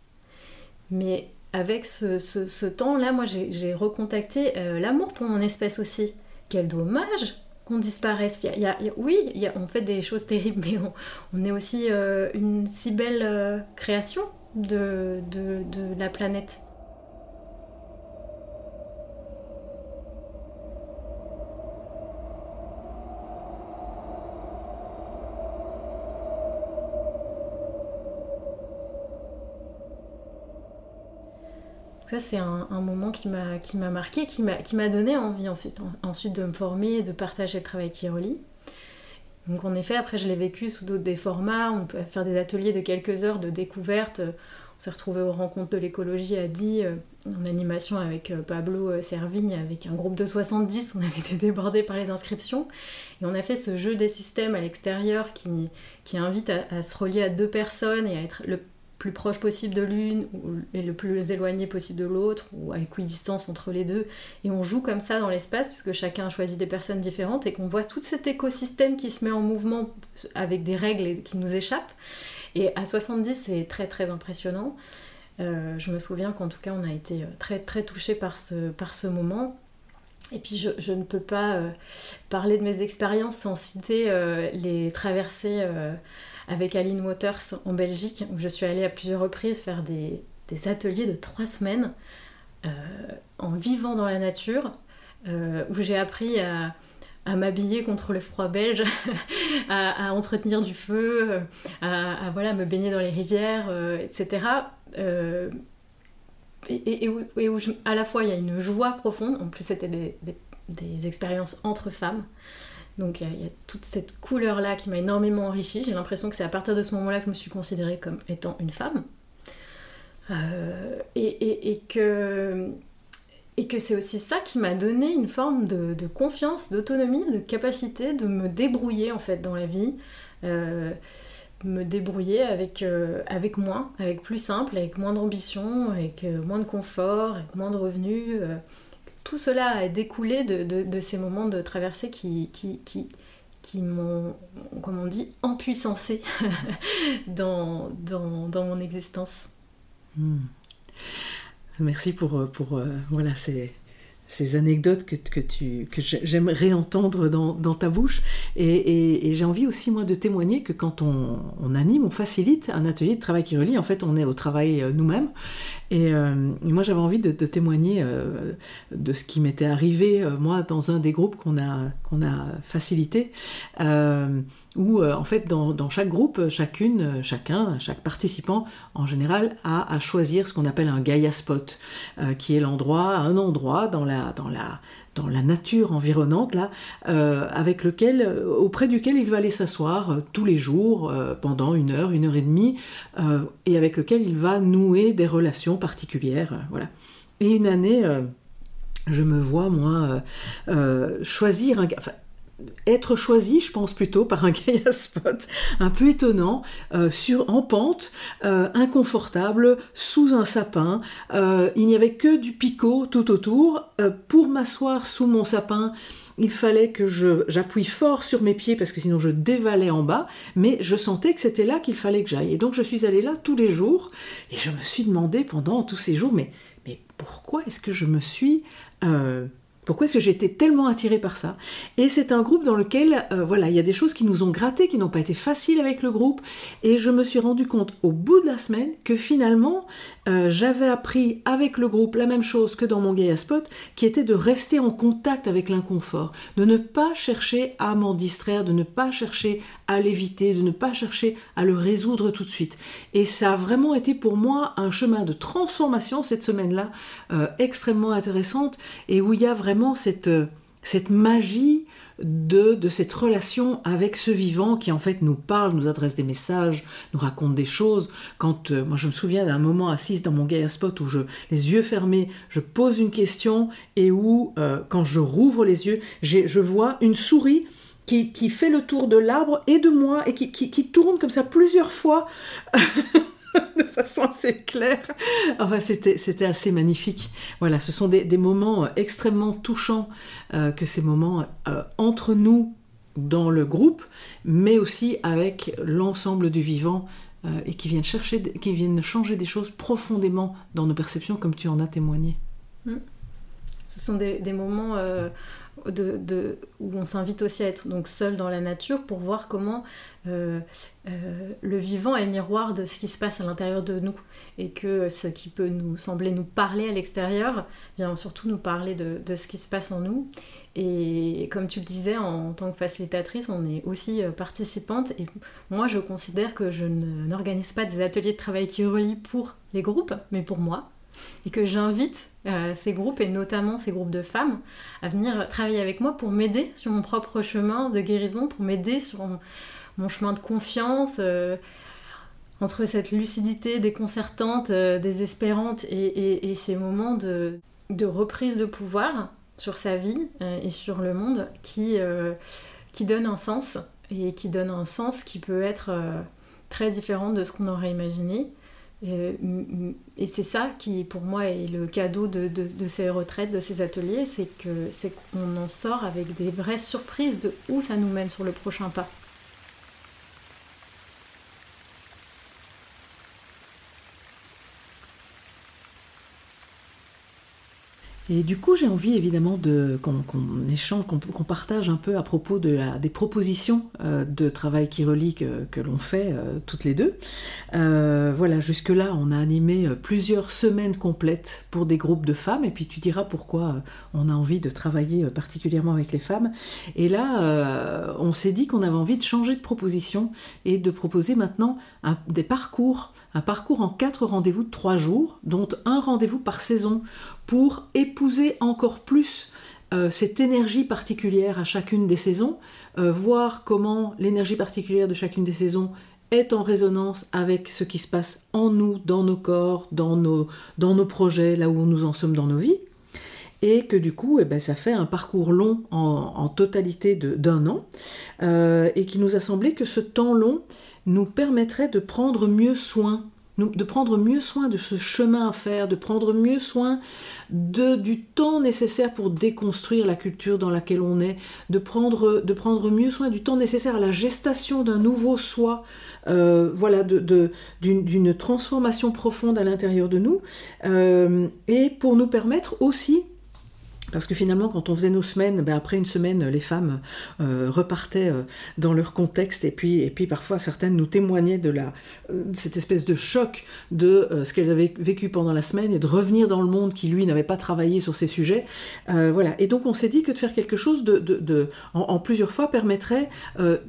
Mais avec ce, temps-là, moi, j'ai recontacté euh, l'amour pour mon espèce aussi. Quel dommage qu'on disparaisse. Y a, oui, on fait des choses terribles, mais on, est aussi euh, une si belle euh, création de, de la planète. Ça, c'est un, moment qui m'a marqué, qui m'a donné envie en fait, ensuite de me former et de partager le travail qui relie. Donc en effet, après je l'ai vécu sous d'autres formats, on peut faire des ateliers de quelques heures de découverte. On s'est retrouvé aux rencontres de l'écologie à Die, euh, en animation avec euh, Pablo euh, Servigne, avec un groupe de 70, on avait été débordé par les inscriptions. Et on a fait ce jeu des systèmes à l'extérieur qui, qui invite à, à, se relier à deux personnes et à être le plus proche possible de l'une et le plus éloigné possible de l'autre ou à équidistance entre les deux. Et on joue comme ça dans l'espace puisque chacun choisit des personnes différentes et qu'on voit tout cet écosystème qui se met en mouvement avec des règles qui nous échappent. Et à 70 c'est très très impressionnant. Euh, je me souviens qu'en tout cas on a été très très touchés par ce, par ce moment. Et puis je, ne peux pas euh, parler de mes expériences sans citer euh, les traversées avec Aline Waters en Belgique, où je suis allée à plusieurs reprises faire des, ateliers de trois semaines euh, en vivant dans la nature, euh, où j'ai appris à, m'habiller contre le froid belge, à, entretenir du feu, à, voilà, me baigner dans les rivières, euh, etc. et, où, à la fois il y a une joie profonde, en plus c'était des expériences entre femmes, donc il y, a toute cette couleur-là qui m'a énormément enrichie. J'ai l'impression que c'est à partir de ce moment-là que je me suis considérée comme étant une femme. Euh, et, que, et que c'est aussi ça qui m'a donné une forme de, confiance, d'autonomie, de capacité de me débrouiller en fait dans la vie. Euh, me débrouiller avec, euh, avec moins, avec plus simple, avec moins d'ambition, avec moins de confort, avec moins de revenus tout cela a découlé de, ces moments de traversée qui, m'ont, comme on dit, empuissancé dans, mon existence. Hmm. Merci pour, pour euh, voilà, ces, anecdotes que, que, tu, que j'aime réentendre dans, ta bouche. Et, j'ai envie aussi, moi, de témoigner que quand on, on, anime, on facilite un atelier de travail qui relie, en fait, on est au travail euh, nous-mêmes. Et euh, moi, j'avais envie de, témoigner euh, de ce qui m'était arrivé, euh, moi, dans un des groupes qu'on a, qu'on facilité, où, en fait, dans, chaque groupe, chacune, chacun, chaque participant, en général, a à choisir ce qu'on appelle un Gaia Spot, qui est l'endroit, un endroit dans la, dans la nature environnante là, euh, avec lequel, euh, auprès duquel il va aller s'asseoir euh, tous les jours pendant une heure, une heure et demie, et avec lequel il va nouer des relations particulières, voilà. Et une année, je me vois moi choisir un, enfin, être choisi, je pense plutôt, par un Gaia Spot un peu étonnant, euh, sur, en pente, euh, inconfortable, sous un sapin. Euh, il n'y avait que du picot tout autour. pour m'asseoir sous mon sapin, il fallait que j'appuie fort sur mes pieds parce que sinon je dévalais en bas, mais je sentais que c'était là qu'il fallait que j'aille. Et donc je suis allée là tous les jours et je me suis demandé pendant tous ces jours, mais, mais pourquoi est-ce que je me suis pourquoi est-ce que j'ai été tellement attirée par ça? Et c'est un groupe dans lequel, euh, voilà, il y a des choses qui nous ont gratté, qui n'ont pas été faciles avec le groupe. Et je me suis rendu compte au bout de la semaine que finalement, euh, j'avais appris avec le groupe la même chose que dans mon Gaia Spot, qui était de rester en contact avec l'inconfort, de ne pas chercher à m'en distraire, de ne pas chercher à l'éviter, de ne pas chercher à le résoudre tout de suite. Et ça a vraiment été pour moi un chemin de transformation cette semaine-là, euh, extrêmement intéressante, et où il y a vraiment cette, cette magie de, de, cette relation avec ce vivant qui en fait nous parle, nous adresse des messages, nous raconte des choses. Quand euh, moi je me souviens d'un moment assise dans mon Gaia Spot où je, les yeux fermés, je pose une question et où euh, quand je rouvre les yeux, je vois une souris qui, fait le tour de l'arbre et de moi et qui, qui, tourne comme ça plusieurs fois de façon assez claire. Enfin, c'était, c'était assez magnifique. Voilà, ce sont des, moments euh, extrêmement touchants euh, que ces moments euh, entre nous dans le groupe, mais aussi avec l'ensemble du vivant et qui viennent, chercher, qui viennent changer des choses profondément dans nos perceptions, comme tu en as témoigné. Mmh. Ce sont des moments de, où on s'invite aussi à être donc seul dans la nature pour voir comment euh, euh, le vivant est miroir de ce qui se passe à l'intérieur de nous et que ce qui peut nous sembler nous parler à l'extérieur vient surtout nous parler de, ce qui se passe en nous. Et comme tu le disais, en, tant que facilitatrice, on est aussi euh, participante. Et moi, je considère que je n'organise pas des ateliers de travail qui relient pour les groupes, mais pour moi et que j'invite euh, ces groupes, et notamment ces groupes de femmes, à venir travailler avec moi pour m'aider sur mon propre chemin de guérison, pour m'aider sur mon, chemin de confiance, euh, entre cette lucidité déconcertante, euh, désespérante, et, ces moments de, reprise de pouvoir sur sa vie et sur le monde qui, qui donnent un sens, et qui donnent un sens qui peut être très différent de ce qu'on aurait imaginé. Et, c'est ça qui, pour moi, est le cadeau de, de, ces retraites, de ces ateliers, c'est qu'on en sort avec des vraies surprises de où ça nous mène sur le prochain pas. Et du coup, j'ai envie évidemment de, qu'on, échange, qu'on, partage un peu à propos des propositions euh, de travail qui relie que, l'on fait euh, toutes les deux. Euh, voilà, jusque-là, on a animé plusieurs semaines complètes pour des groupes de femmes, et puis tu diras pourquoi on a envie de travailler particulièrement avec les femmes. Et là, on s'est dit qu'on avait envie de changer de proposition et de proposer maintenant des parcours, un parcours en quatre rendez-vous de trois jours, dont un rendez-vous par saison, pour épouser encore plus euh, cette énergie particulière à chacune des saisons, euh, voir comment l'énergie particulière de chacune des saisons est en résonance avec ce qui se passe en nous, dans nos corps, dans nos, dans nos projets, là où nous en sommes dans nos vies. Et que du coup, eh ben, ça fait un parcours long en, totalité d'un an, euh, et qui nous a semblé que ce temps long nous permettrait de prendre mieux soin de prendre mieux soin de ce chemin à faire, de prendre mieux soin de, du temps nécessaire pour déconstruire la culture dans laquelle on est, de prendre, de prendre mieux soin du temps nécessaire à la gestation d'un nouveau soi, euh, voilà, d'une transformation profonde à l'intérieur de nous, euh, et pour nous permettre aussi parce que finalement, quand on faisait nos semaines, ben après une semaine, les femmes euh, repartaient euh, dans leur contexte et puis, parfois certaines nous témoignaient de, la, euh, cette espèce de choc de ce qu'elles avaient vécu pendant la semaine et de revenir dans le monde qui, lui, n'avait pas travaillé sur ces sujets. voilà. Et donc on s'est dit que de faire quelque chose en, plusieurs fois permettrait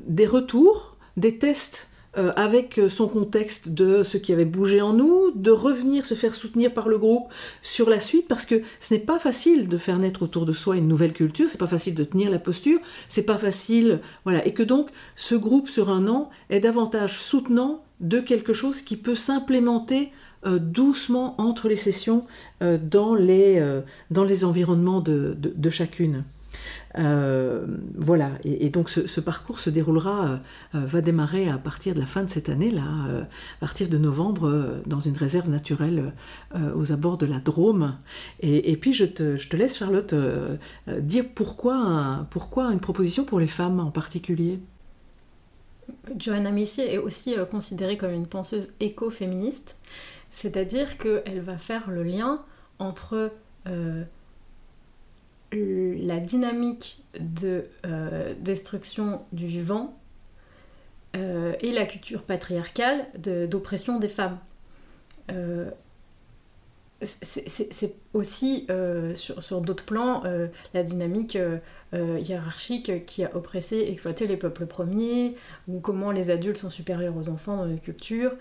des retours, des tests euh, avec son contexte de ce qui avait bougé en nous, de revenir se faire soutenir par le groupe sur la suite, parce que ce n'est pas facile de faire naître autour de soi une nouvelle culture, c'est pas facile de tenir la posture, c'est pas facile, voilà, et que donc ce groupe sur un an est davantage soutenant de quelque chose qui peut s'implémenter euh, doucement entre les sessions euh, dans, les, environnements de chacune. Euh, voilà, et, donc ce, parcours se déroulera, euh, euh, va démarrer à partir de la fin de cette année, là, à partir de novembre, dans une réserve naturelle aux abords de la Drôme. Et, puis je te, laisse, Charlotte, dire pourquoi, pourquoi une proposition pour les femmes en particulier. Joanna Messier est aussi considérée comme une penseuse écoféministe, c'est-à-dire qu'elle va faire le lien entre la dynamique de euh, destruction du vivant euh, et la culture patriarcale d'oppression des femmes. Euh, c'est aussi sur, d'autres plans la dynamique hiérarchique qui a oppressé, exploité les peuples premiers, ou comment les adultes sont supérieurs aux enfants dans les cultures.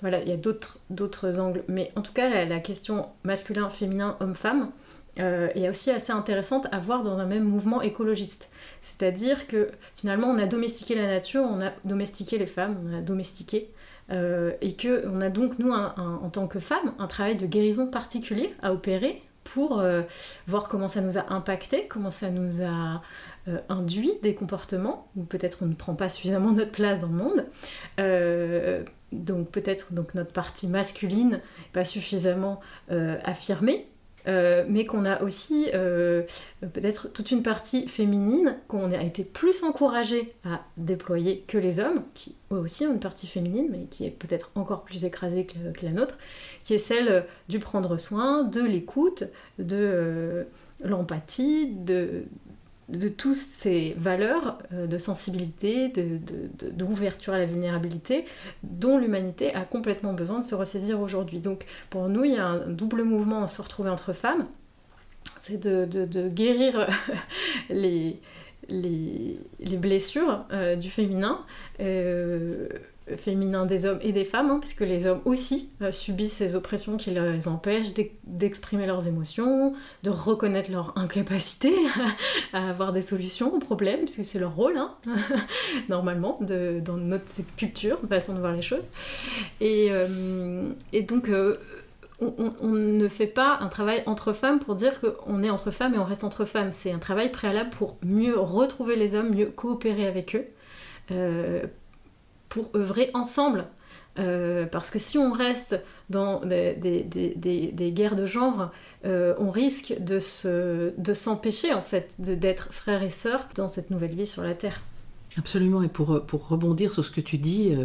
Voilà, il y a d'autres angles. Mais en tout cas, la, la question masculin, féminin, homme-femme, euh, est aussi assez intéressante à voir dans un même mouvement écologiste. C'est-à-dire que finalement on a domestiqué la nature, on a domestiqué les femmes, on a domestiqué, euh, et qu'on a donc nous en tant que femmes un travail de guérison particulier à opérer pour euh, voir comment ça nous a impacté, comment ça nous a induit des comportements, où peut-être on ne prend pas suffisamment notre place dans le monde. donc peut-être donc notre partie masculine pas suffisamment affirmée euh, mais qu'on a aussi euh, peut-être toute une partie féminine qu'on a été plus encouragé à déployer que les hommes, qui eux aussi ont une partie féminine, mais qui est peut-être encore plus écrasée que, la nôtre, qui est celle du prendre soin, de l'écoute, de euh, l'empathie, de, de toutes ces valeurs euh, de sensibilité, d'ouverture de, à la vulnérabilité, dont l'humanité a complètement besoin de se ressaisir aujourd'hui. Donc pour nous, il y a un double mouvement à se retrouver entre femmes, c'est de, guérir les, les, blessures euh, du féminin. Euh, féminin des hommes et des femmes, hein, puisque les hommes aussi euh, subissent ces oppressions qui les empêchent d'exprimer leurs émotions, de reconnaître leur incapacité à avoir des solutions aux problèmes, puisque c'est leur rôle, hein, normalement, dans notre culture, façon de voir les choses. Et, euh, donc, euh, on, on, ne fait pas un travail entre femmes pour dire qu'on est entre femmes et on reste entre femmes. C'est un travail préalable pour mieux retrouver les hommes, mieux coopérer avec eux pour œuvrer ensemble. Euh, parce que si on reste dans des, des, guerres de genre, euh, on risque de s'empêcher en fait d'être frères et sœurs dans cette nouvelle vie sur la Terre. Absolument, et pour, pour rebondir sur ce que tu dis,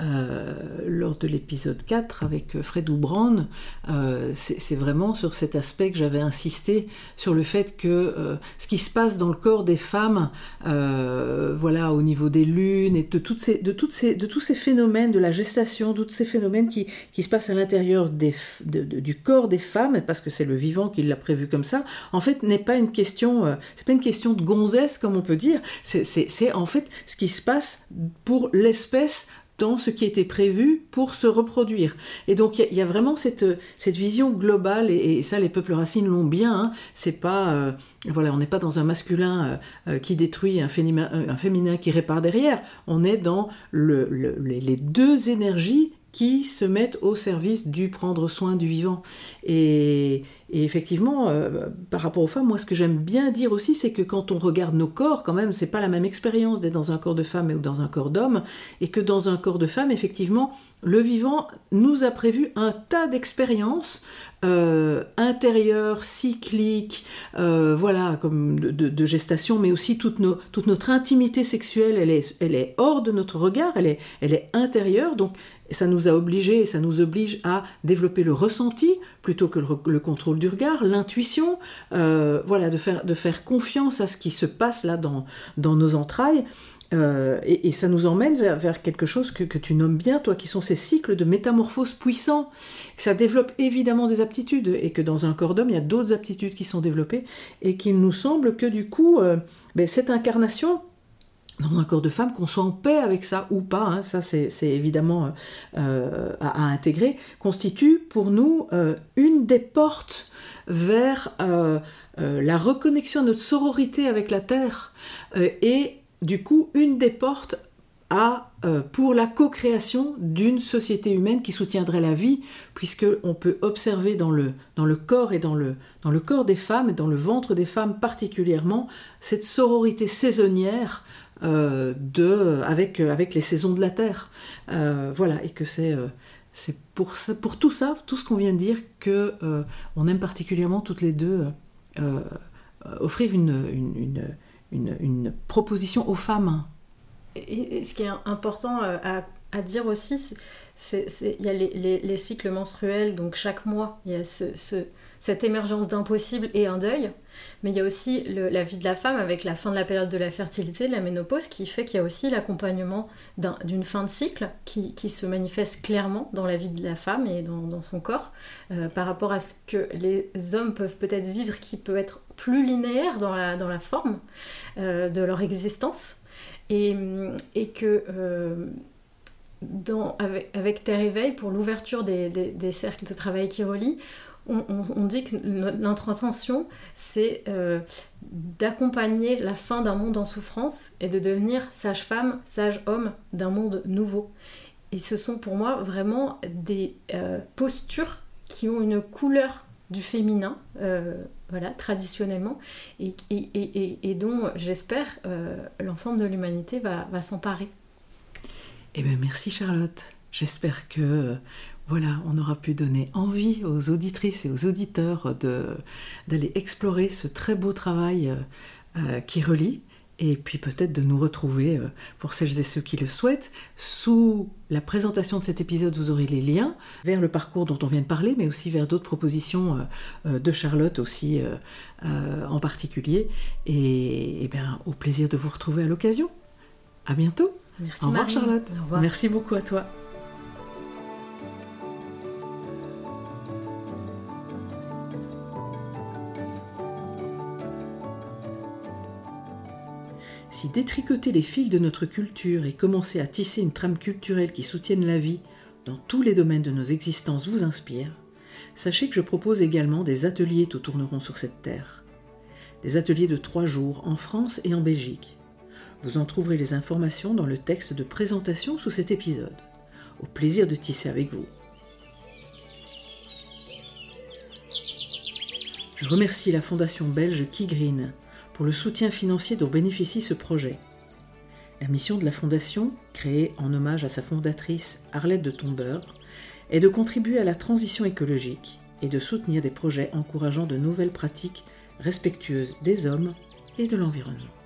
euh, euh, lors de l'épisode 4 avec euh, Fred Oubrand, euh, c'est vraiment sur cet aspect que j'avais insisté, sur le fait que ce qui se passe dans le corps des femmes, voilà, au niveau des lunes et de, toutes ces, de, ces, de tous ces phénomènes, de la gestation, tous ces phénomènes qui, qui se passent à l'intérieur du corps des femmes, parce que c'est le vivant qui l'a prévu comme ça, en fait, n'est pas une question, c'est pas une question de gonzesse, comme on peut dire, c'est en fait ce qui se passe pour l'espèce dans ce qui était prévu pour se reproduire. Et donc il y, a vraiment cette, cette vision globale, et, ça les peuples racines l'ont bien, hein. c'est pas... Euh, voilà, on n'est pas dans un masculin euh, euh, qui détruit, un féminin, un féminin qui répare derrière, on est dans le, les deux énergies qui se mettent au service du prendre soin du vivant. Et, effectivement, euh, par rapport aux femmes, moi ce que j'aime bien dire aussi, c'est que quand on regarde nos corps, quand même, c'est pas la même expérience d'être dans un corps de femme ou dans un corps d'homme, et que dans un corps de femme, effectivement, le vivant nous a prévu un tas d'expériences euh, intérieures, cycliques, euh, voilà, comme de, gestation, mais aussi toute, notre intimité sexuelle, elle est, elle est hors de notre regard, elle est, elle est intérieure, donc ça nous a obligés et ça nous oblige à développer le ressenti plutôt que le, contrôle du regard, l'intuition, euh, voilà, de faire, confiance à ce qui se passe là dans, nos entrailles. Euh, et, ça nous emmène vers, quelque chose que, tu nommes bien, toi, qui sont ces cycles de métamorphose puissants. Ça développe évidemment des aptitudes, et que dans un corps d'homme, il y a d'autres aptitudes qui sont développées, et qu'il nous semble que du coup, euh, ben, cette incarnation dans un corps de femme, qu'on soit en paix avec ça ou pas, hein, ça c'est évidemment euh, à, intégrer, constitue pour nous euh, une des portes vers euh, la reconnexion à notre sororité avec la Terre et du coup une des portes à, euh, pour la co-création d'une société humaine qui soutiendrait la vie, puisque on peut observer dans le, dans le corps et dans le, dans le corps des femmes, dans le ventre des femmes particulièrement, cette sororité saisonnière euh, de, avec, avec les saisons de la Terre. Euh, voilà, et que c'est c'est pour, pour tout ça, tout ce qu'on vient de dire, que on aime particulièrement toutes les deux offrir une, une, une, proposition aux femmes et, ce qui est important euh, à, dire aussi, c'est qu'il y a les, cycles menstruels, donc chaque mois, il y a cette émergence d'impossible et un deuil, mais il y a aussi la vie de la femme avec la fin de la période de la fertilité, de la ménopause, qui fait qu'il y a aussi l'accompagnement d'une fin de cycle qui, se manifeste clairement dans la vie de la femme et dans, son corps, euh, par rapport à ce que les hommes peuvent peut-être vivre, qui peut être plus linéaire dans la, dans la forme euh, de leur existence. Et, que euh, avec, avec Terre Éveil, pour l'ouverture des, cercles de travail qui relient, on, on, dit que notre intention, c'est euh, d'accompagner la fin d'un monde en souffrance et de devenir sage-femme, sage-homme d'un monde nouveau. Et ce sont pour moi vraiment des euh, postures qui ont une couleur du féminin, traditionnellement, et, dont j'espère euh, l'ensemble de l'humanité va, va s'emparer. Eh bien, merci Charlotte. J'espère que voilà, on aura pu donner envie aux auditrices et aux auditeurs d'aller explorer ce très beau travail euh, qui relie et puis peut-être de nous retrouver, euh, pour celles et ceux qui le souhaitent, sous la présentation de cet épisode, vous aurez les liens vers le parcours dont on vient de parler, mais aussi vers d'autres propositions euh, euh, de Charlotte aussi en particulier. Et, et bien, au plaisir de vous retrouver à l'occasion. À bientôt. Merci Au revoir Charlotte. Au revoir. Merci beaucoup à toi. Si détricoter les fils de notre culture et commencer à tisser une trame culturelle qui soutienne la vie dans tous les domaines de nos existences vous inspire, sachez que je propose également des ateliers tout tourneront sur cette terre. Des ateliers de trois jours en France et en Belgique. Vous en trouverez les informations dans le texte de présentation sous cet épisode. Au plaisir de tisser avec vous. Je remercie la fondation belge Key pour le soutien financier dont bénéficie ce projet. La mission de la Fondation, créée en hommage à sa fondatrice Arlette de Tombeur, est de contribuer à la transition écologique et de soutenir des projets encourageant de nouvelles pratiques respectueuses des hommes et de l'environnement.